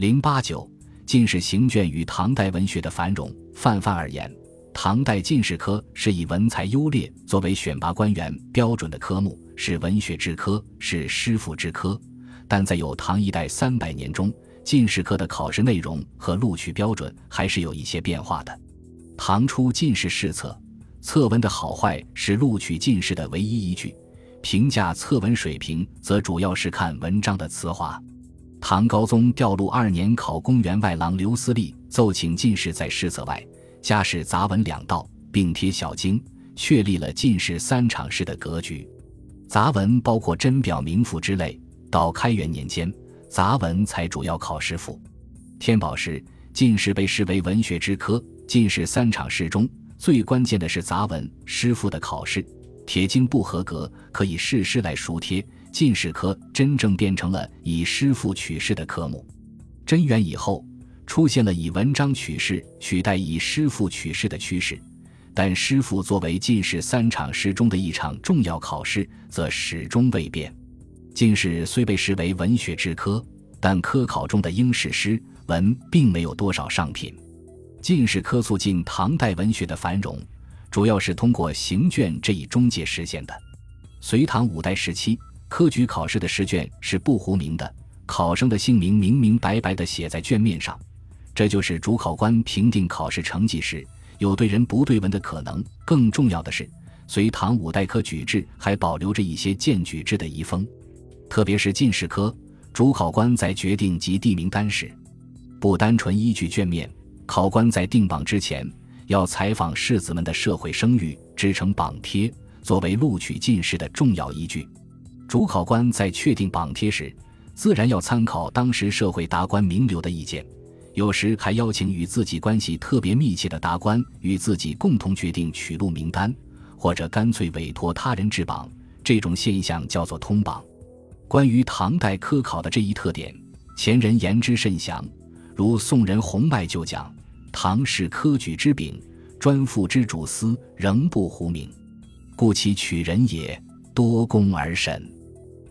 零八九进士行卷与唐代文学的繁荣。泛泛而言，唐代进士科是以文才优劣作为选拔官员标准的科目，是文学之科，是诗赋之科。但在有唐一代三百年中，进士科的考试内容和录取标准还是有一些变化的。唐初进士试册，册文的好坏是录取进士的唯一依据。评价册文水平，则主要是看文章的词华。唐高宗调录二年考公员外郎刘思立奏请进士在诗册外加试杂文两道，并贴小经，确立了进士三场试的格局。杂文包括真表名赋之类。到开元年间，杂文才主要考诗赋。天宝时，进士被视为文学之科，进士三场试中最关键的是杂文、诗赋的考试。铁经不合格，可以试诗来熟贴。进士科真正变成了以诗赋取士的科目。贞元以后，出现了以文章取士取代以诗赋取士的趋势。但诗赋作为进士三场试中的一场重要考试，则始终未变。进士虽被视为文学之科，但科考中的应试诗文并没有多少上品。进士科促进唐代文学的繁荣。主要是通过行卷这一中介实现的。隋唐五代时期，科举考试的试卷是不糊名的，考生的姓名明明白白地写在卷面上，这就是主考官评定考试成绩时有对人不对文的可能。更重要的是，隋唐五代科举制还保留着一些荐举制的遗风，特别是进士科，主考官在决定及地名单时，不单纯依据卷面，考官在定榜之前。要采访士子们的社会声誉，制成榜贴，作为录取进士的重要依据。主考官在确定榜贴时，自然要参考当时社会达官名流的意见，有时还邀请与自己关系特别密切的达官与自己共同决定取录名单，或者干脆委托他人制榜。这种现象叫做通榜。关于唐代科考的这一特点，前人言之甚详，如宋人洪迈就讲。唐氏科举之柄，专赋之主司仍不糊名，故其取人也多公而审。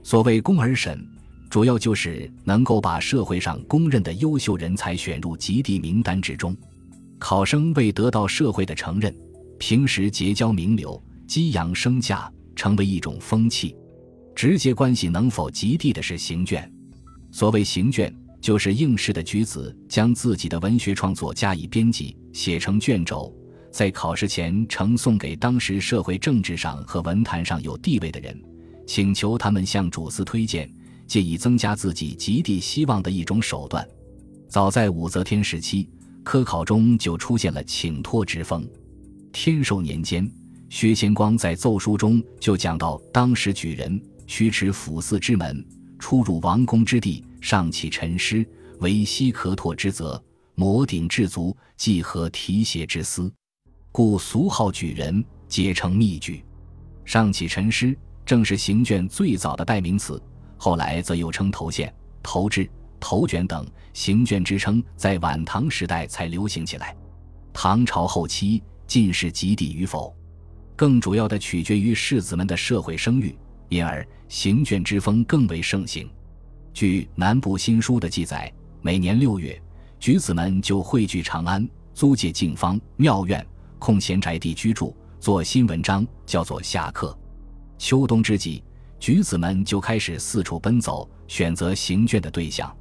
所谓公而审，主要就是能够把社会上公认的优秀人才选入及第名单之中。考生为得到社会的承认，平时结交名流，激扬身价，成为一种风气。直接关系能否及第的是行卷。所谓行卷。就是应试的举子将自己的文学创作加以编辑，写成卷轴，在考试前呈送给当时社会政治上和文坛上有地位的人，请求他们向主司推荐，借以增加自己极地希望的一种手段。早在武则天时期，科考中就出现了请托之风。天寿年间，薛贤光在奏书中就讲到，当时举人须持府寺之门，出入王宫之地。上启陈诗，为西可托之责；摩顶至足，即合提携之思。故俗号举人，皆称密举。上启陈诗正是行卷最早的代名词，后来则又称头线、头制、头卷等。行卷之称在晚唐时代才流行起来。唐朝后期，进士及第与否，更主要的取决于士子们的社会声誉，因而行卷之风更为盛行。据《南部新书》的记载，每年六月，举子们就汇聚长安，租借境方、庙院、空闲宅地居住，做新文章，叫做下课。秋冬之际，举子们就开始四处奔走，选择行卷的对象。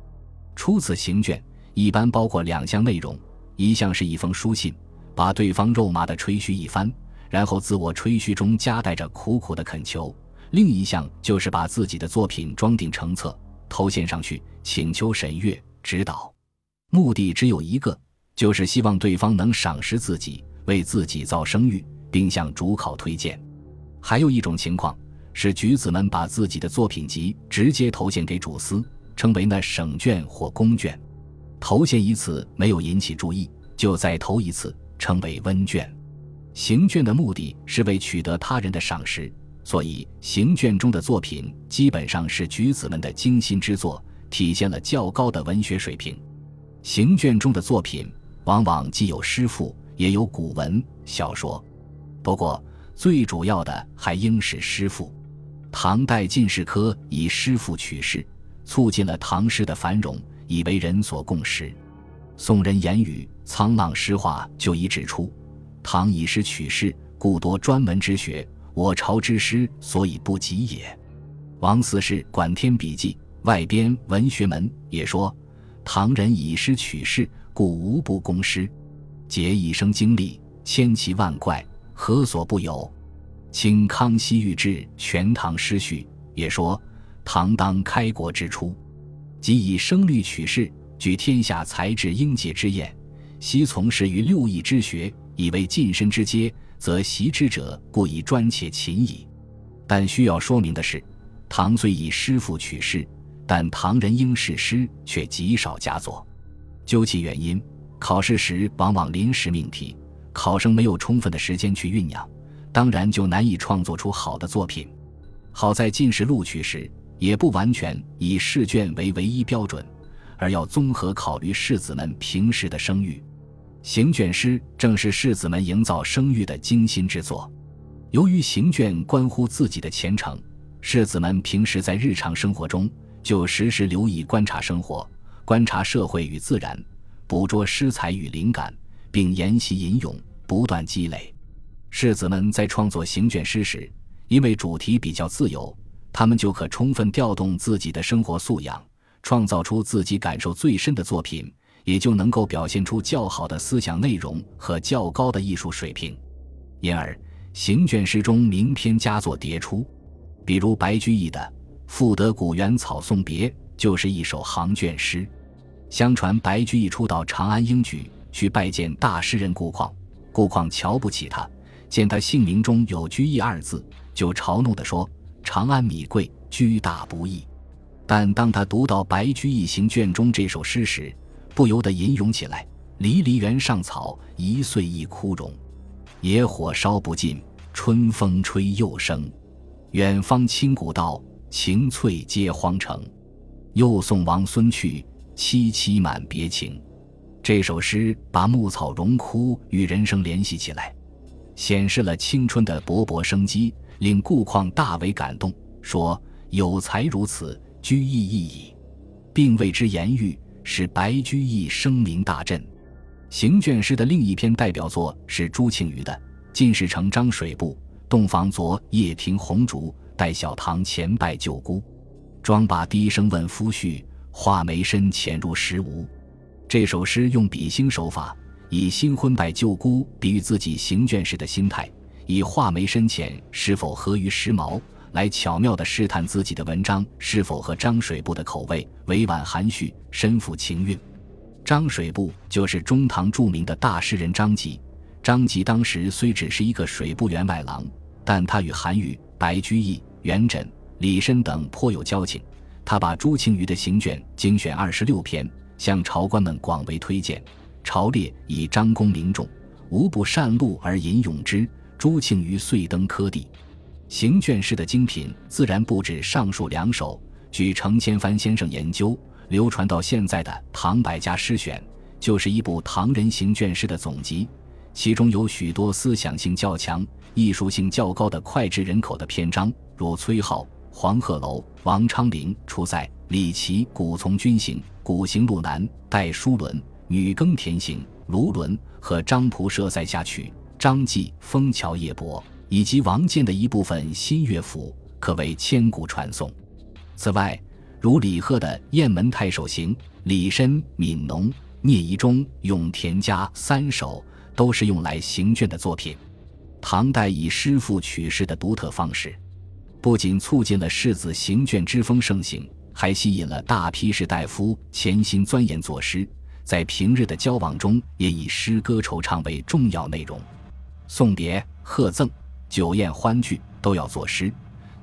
初次行卷一般包括两项内容：一项是一封书信，把对方肉麻的吹嘘一番，然后自我吹嘘中夹带着苦苦的恳求；另一项就是把自己的作品装订成册。投献上去，请求审阅指导，目的只有一个，就是希望对方能赏识自己，为自己造声誉，并向主考推荐。还有一种情况是，举子们把自己的作品集直接投献给主司，称为那省卷或公卷。投献一次没有引起注意，就再投一次，称为温卷。行卷的目的是为取得他人的赏识。所以，行卷中的作品基本上是举子们的精心之作，体现了较高的文学水平。行卷中的作品往往既有诗赋，也有古文、小说。不过，最主要的还应是诗赋。唐代进士科以诗赋取士，促进了唐诗的繁荣，以为人所共识。宋人言语沧浪诗话就已指出，唐以诗取士，故多专门之学。我朝之诗，所以不及也。王四世《管天笔记》外编《文学门》也说，唐人以诗取士，故无不攻诗。皆一生经历，千奇万怪，何所不有？清康熙御制《全唐诗序》也说，唐当开国之初，即以声律取士，举天下才智英杰之宴，悉从事于六艺之学，以为近身之阶。则习之者故以专且勤矣。但需要说明的是，唐虽以诗赋取士，但唐人应试诗却极少佳作。究其原因，考试时往往临时命题，考生没有充分的时间去酝酿，当然就难以创作出好的作品。好在进士录取时，也不完全以试卷为唯一标准，而要综合考虑士子们平时的声誉。行卷诗正是士子们营造声誉的精心之作。由于行卷关乎自己的前程，士子们平时在日常生活中就时时留意观察生活、观察社会与自然，捕捉诗才与灵感，并研习吟咏，不断积累。士子们在创作行卷诗时，因为主题比较自由，他们就可充分调动自己的生活素养，创造出自己感受最深的作品。也就能够表现出较好的思想内容和较高的艺术水平，因而行卷诗中名篇佳作迭出。比如白居易的《赋得古原草送别》就是一首行卷诗。相传白居易初到长安应举，去拜见大诗人顾况，顾况瞧不起他，见他姓名中有“居易”二字，就嘲弄地说：“长安米贵，居大不易。”但当他读到白居易行卷中这首诗时，不由得吟咏起来：“离离原上草，一岁一枯荣。野火烧不尽，春风吹又生。远方清古道，晴翠接荒城。又送王孙去，萋萋满别情。”这首诗把牧草荣枯与人生联系起来，显示了青春的勃勃生机，令顾况大为感动，说：“有才如此，居易亦矣，并为之言喻。”使白居易声名大振。行卷诗的另一篇代表作是朱庆余的《进士成章水部洞房昨夜听红烛，待小堂前拜舅姑。妆罢低声问夫婿，画眉深浅入时无。”这首诗用比兴手法，以新婚拜旧姑比喻自己行卷时的心态，以画眉深浅是否合于时髦。来巧妙地试探自己的文章是否和张水部的口味，委婉含蓄，深富情韵。张水部就是中唐著名的大诗人张籍。张籍当时虽只是一个水部员外郎，但他与韩愈、白居易、元稹、李绅等颇有交情。他把朱庆余的行卷精选二十六篇，向朝官们广为推荐。朝列以张公名重，无不善录而吟咏之。朱庆余遂登科第。行卷诗的精品自然不止上述两首。据程千帆先生研究，流传到现在的《唐百家诗选》就是一部唐人行卷诗的总集，其中有许多思想性较强、艺术性较高的脍炙人口的篇章，如崔颢、黄鹤楼、王昌龄出塞》，李琦《古从军行》《古行路难》《戴叔伦》《女耕田行》《卢纶》和张仆射塞下曲》《张继《枫桥夜泊》。以及王建的一部分新乐府，可谓千古传颂。此外，如李贺的《雁门太守行》，李绅《悯农》，聂夷中《咏田家》三首，都是用来行卷的作品。唐代以诗赋取士的独特方式，不仅促进了士子行卷之风盛行，还吸引了大批士大夫潜心钻研作诗。在平日的交往中，也以诗歌惆怅为重要内容，送别、贺赠。酒宴欢聚都要作诗，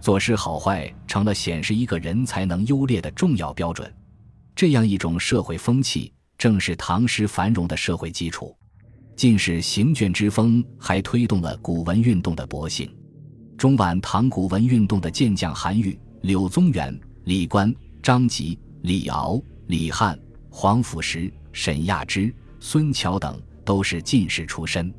作诗好坏成了显示一个人才能优劣的重要标准。这样一种社会风气，正是唐诗繁荣的社会基础。进士行卷之风，还推动了古文运动的勃兴。中晚唐古文运动的健将韩愈、柳宗元、李观、张籍、李敖、李翰、黄甫石、沈亚之、孙桥等，都是进士出身。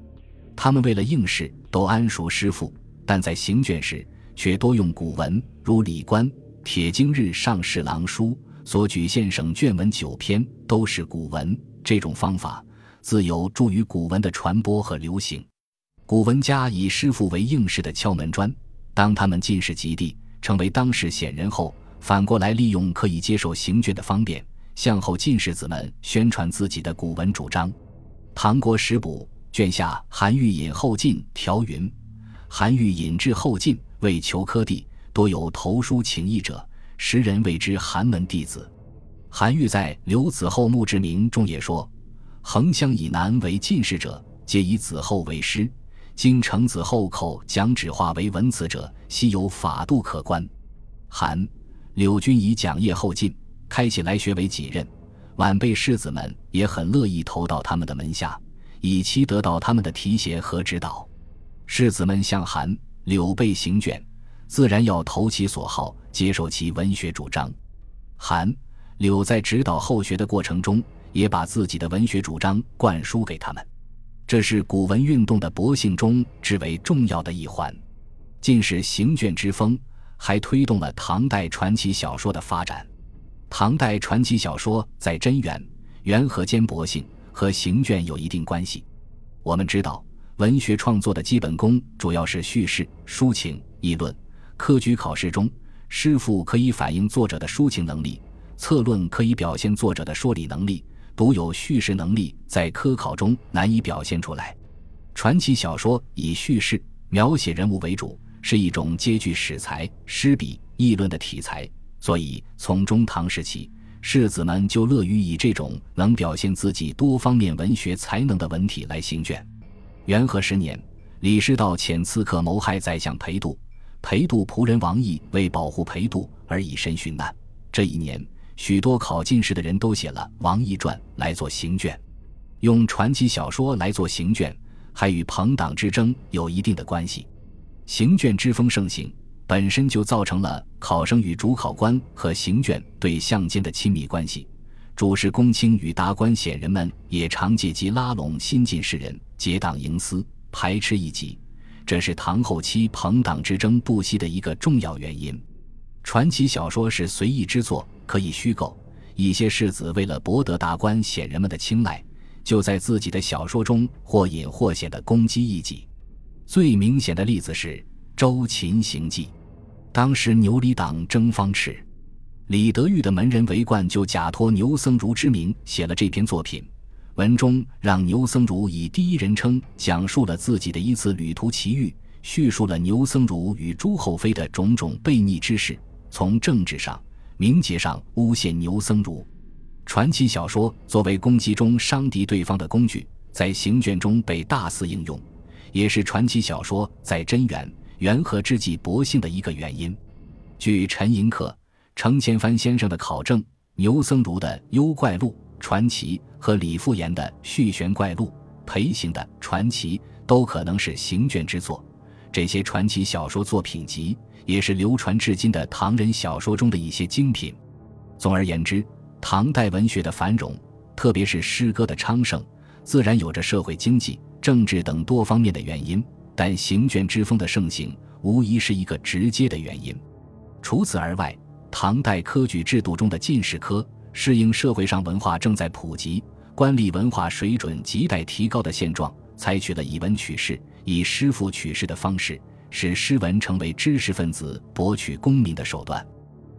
他们为了应试，都谙熟诗赋，但在行卷时却多用古文，如李官《铁经日上侍郎书》所举县省卷文九篇都是古文。这种方法自有助于古文的传播和流行。古文家以师傅为应试的敲门砖，当他们进士及第，成为当世显人后，反过来利用可以接受行卷的方便，向后进士子们宣传自己的古文主张。《唐国史补》卷下韩愈引后进条云：“韩愈引至后进，为求科第，多有投书请意者。”时人谓之寒门弟子。韩愈在《刘子厚墓志铭》中也说：“横乡以南为进士者，皆以子厚为师。今承子厚口讲纸画为文辞者，悉有法度可观。”韩、柳均以讲业后进，开启来学为己任。晚辈士子们也很乐意投到他们的门下，以期得到他们的提携和指导。士子们向韩、柳辈行卷。自然要投其所好，接受其文学主张。韩、柳在指导后学的过程中，也把自己的文学主张灌输给他们，这是古文运动的博兴中至为重要的一环。进士行卷之风，还推动了唐代传奇小说的发展。唐代传奇小说在贞元、元和间博兴，和行卷有一定关系。我们知道，文学创作的基本功主要是叙事、抒情、议论。科举考试中，诗赋可以反映作者的抒情能力，策论可以表现作者的说理能力，独有叙事能力在科考中难以表现出来。传奇小说以叙事描写人物为主，是一种兼具史才、诗笔、议论的题材，所以从中唐时起，士子们就乐于以这种能表现自己多方面文学才能的文体来行卷。元和十年，李师道遣刺客谋害宰相裴度。裴度仆人王毅为保护裴度而以身殉难。这一年，许多考进士的人都写了《王毅传》来做行卷。用传奇小说来做行卷，还与朋党之争有一定的关系。行卷之风盛行，本身就造成了考生与主考官和行卷对象间的亲密关系。主事公卿与达官显人们也常借机拉拢新进士人，结党营私，排斥异己。这是唐后期朋党之争不息的一个重要原因。传奇小说是随意之作，可以虚构。一些士子为了博得达官显人们的青睐，就在自己的小说中或隐或显的攻击异己。最明显的例子是《周秦行记》。当时牛李党争方尺，李德裕的门人韦冠就假托牛僧孺之名写了这篇作品。文中让牛僧孺以第一人称讲述了自己的一次旅途奇遇，叙述了牛僧孺与朱厚妃的种种悖逆之事，从政治上、名节上诬陷牛僧孺。传奇小说作为攻击中伤敌对方的工具，在行卷中被大肆应用，也是传奇小说在贞元、元和之际博兴的一个原因。据陈寅恪、程千帆先生的考证，牛僧孺的《幽怪录》。传奇和李复言的《续玄怪录》、裴行的《传奇》都可能是行卷之作。这些传奇小说作品集也是流传至今的唐人小说中的一些精品。总而言之，唐代文学的繁荣，特别是诗歌的昌盛，自然有着社会、经济、政治等多方面的原因。但行卷之风的盛行，无疑是一个直接的原因。除此而外，唐代科举制度中的进士科。适应社会上文化正在普及、官吏文化水准亟待提高的现状，采取了以文取士、以诗赋取士的方式，使诗文成为知识分子博取功名的手段。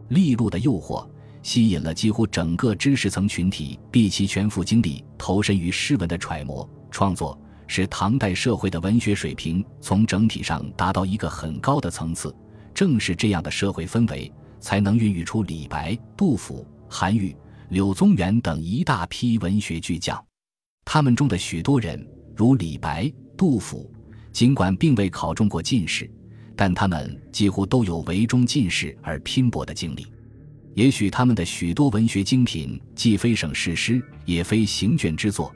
利禄的诱惑吸引了几乎整个知识层群体，毕其全副精力投身于诗文的揣摩创作，使唐代社会的文学水平从整体上达到一个很高的层次。正是这样的社会氛围，才能孕育出李白、杜甫、韩愈。柳宗元等一大批文学巨匠，他们中的许多人，如李白、杜甫，尽管并未考中过进士，但他们几乎都有为中进士而拼搏的经历。也许他们的许多文学精品既非省事诗，也非行卷之作，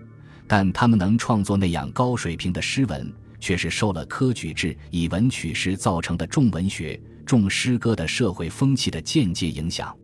但他们能创作那样高水平的诗文，却是受了科举制以文取诗造成的重文学、重诗歌的社会风气的间接影响。